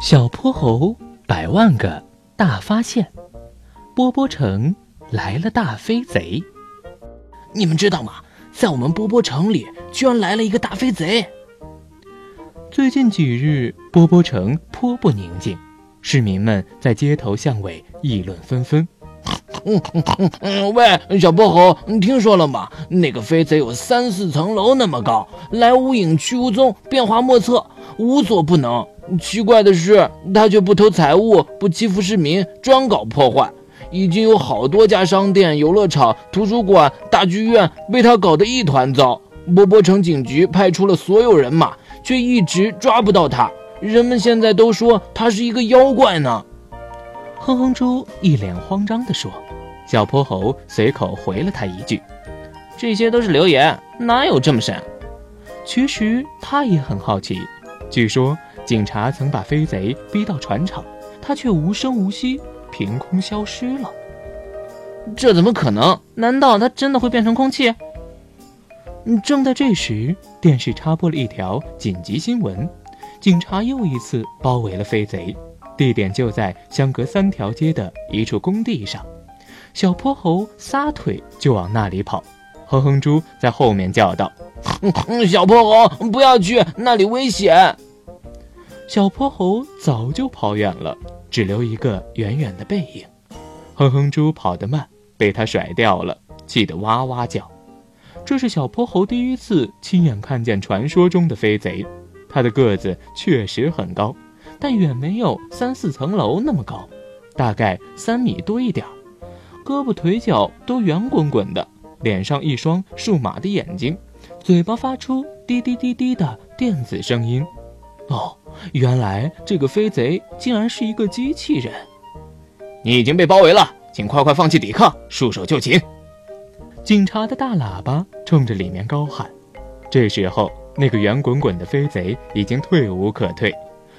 小泼猴百万个大发现，波波城来了大飞贼。你们知道吗？在我们波波城里，居然来了一个大飞贼。最近几日，波波城颇不宁静，市民们在街头巷尾议论纷纷。嗯嗯嗯，喂，小泼猴，你听说了吗？那个飞贼有三四层楼那么高，来无影去无踪，变化莫测，无所不能。奇怪的是，他却不偷财物，不欺负市民，专搞破坏。已经有好多家商店、游乐场、图书馆、大剧院被他搞得一团糟。波波城警局派出了所有人马，却一直抓不到他。人们现在都说他是一个妖怪呢。哼哼猪一脸慌张地说。小泼猴随口回了他一句：“这些都是流言，哪有这么神？”其实他也很好奇。据说警察曾把飞贼逼到船厂，他却无声无息，凭空消失了。这怎么可能？难道他真的会变成空气？正在这时，电视插播了一条紧急新闻：警察又一次包围了飞贼，地点就在相隔三条街的一处工地上。小泼猴撒腿就往那里跑，哼哼猪在后面叫道：“ 小泼猴，不要去那里，危险！”小泼猴早就跑远了，只留一个远远的背影。哼哼猪跑得慢，被他甩掉了，气得哇哇叫。这是小泼猴第一次亲眼看见传说中的飞贼，他的个子确实很高，但远没有三四层楼那么高，大概三米多一点儿。胳膊腿脚都圆滚滚的，脸上一双数码的眼睛，嘴巴发出滴滴滴滴的电子声音。哦，原来这个飞贼竟然是一个机器人！你已经被包围了，请快快放弃抵抗，束手就擒！警察的大喇叭冲着里面高喊。这时候，那个圆滚滚的飞贼已经退无可退，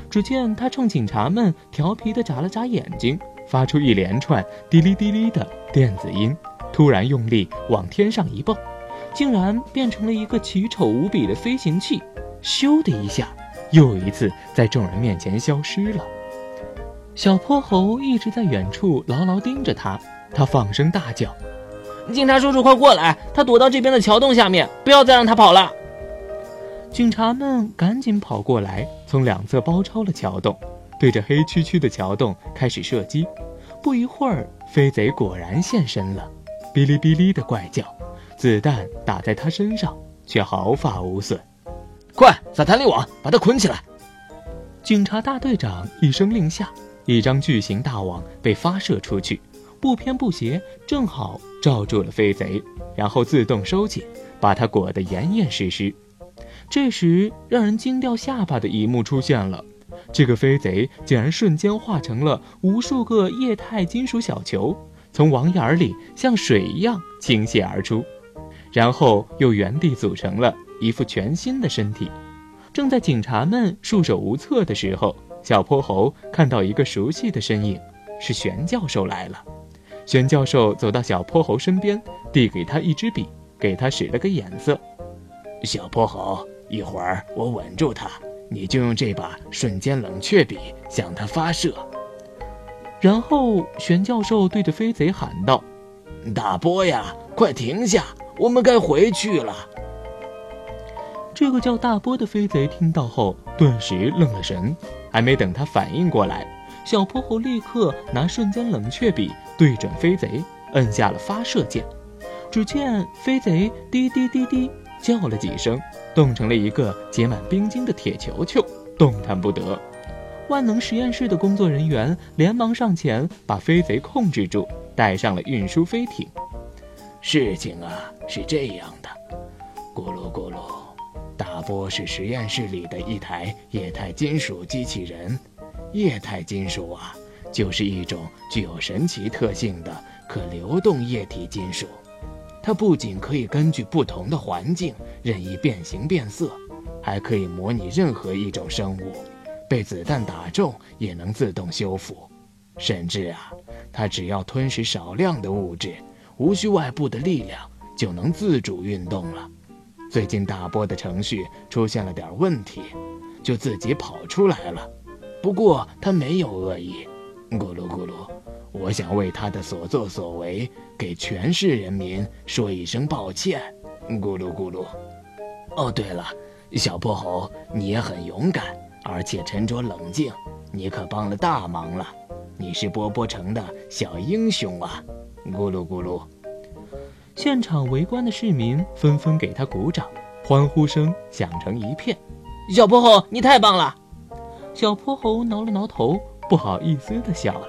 只见他冲警察们调皮地眨了眨眼睛。发出一连串滴哩滴哩的电子音，突然用力往天上一蹦，竟然变成了一个奇丑无比的飞行器。咻的一下，又一次在众人面前消失了。小泼猴一直在远处牢牢盯着他，他放声大叫：“警察叔叔，快过来！他躲到这边的桥洞下面，不要再让他跑了！”警察们赶紧跑过来，从两侧包抄了桥洞。对着黑黢黢的桥洞开始射击，不一会儿，飞贼果然现身了，哔哩哔哩的怪叫，子弹打在他身上却毫发无损。快撒弹力网，把他捆起来！警察大队长一声令下，一张巨型大网被发射出去，不偏不斜，正好罩住了飞贼，然后自动收紧，把他裹得严严实实。这时，让人惊掉下巴的一幕出现了。这个飞贼竟然瞬间化成了无数个液态金属小球，从网眼里像水一样倾泻而出，然后又原地组成了一副全新的身体。正在警察们束手无策的时候，小泼猴看到一个熟悉的身影，是玄教授来了。玄教授走到小泼猴身边，递给他一支笔，给他使了个眼色：“小泼猴，一会儿我稳住他。”你就用这把瞬间冷却笔向他发射，然后玄教授对着飞贼喊道：“大波呀，快停下，我们该回去了。”这个叫大波的飞贼听到后，顿时愣了神，还没等他反应过来，小泼猴立刻拿瞬间冷却笔对准飞贼，摁下了发射键。只见飞贼滴滴滴滴。叫了几声，冻成了一个结满冰晶的铁球球，动弹不得。万能实验室的工作人员连忙上前，把飞贼控制住，带上了运输飞艇。事情啊是这样的，咕噜咕噜，大波是实验室里的一台液态金属机器人。液态金属啊，就是一种具有神奇特性的可流动液体金属。它不仅可以根据不同的环境任意变形变色，还可以模拟任何一种生物，被子弹打中也能自动修复。甚至啊，它只要吞食少量的物质，无需外部的力量就能自主运动了。最近大波的程序出现了点问题，就自己跑出来了。不过它没有恶意。咕噜咕噜，我想为他的所作所为给全市人民说一声抱歉。咕噜咕噜。哦，对了，小泼猴，你也很勇敢，而且沉着冷静，你可帮了大忙了。你是波波城的小英雄啊！咕噜咕噜。现场围观的市民纷纷给他鼓掌，欢呼声响成一片。小泼猴，你太棒了！小泼猴挠了挠头，不好意思地笑了。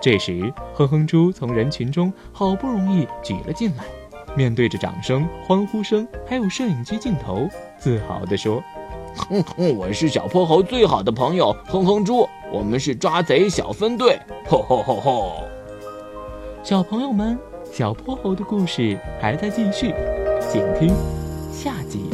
这时哼哼猪从人群中好不容易挤了进来面对着掌声欢呼声还有摄影机镜头自豪地说哼哼我是小泼猴最好的朋友哼哼猪我们是抓贼小分队吼吼吼吼。小朋友们小泼猴的故事还在继续请听下集。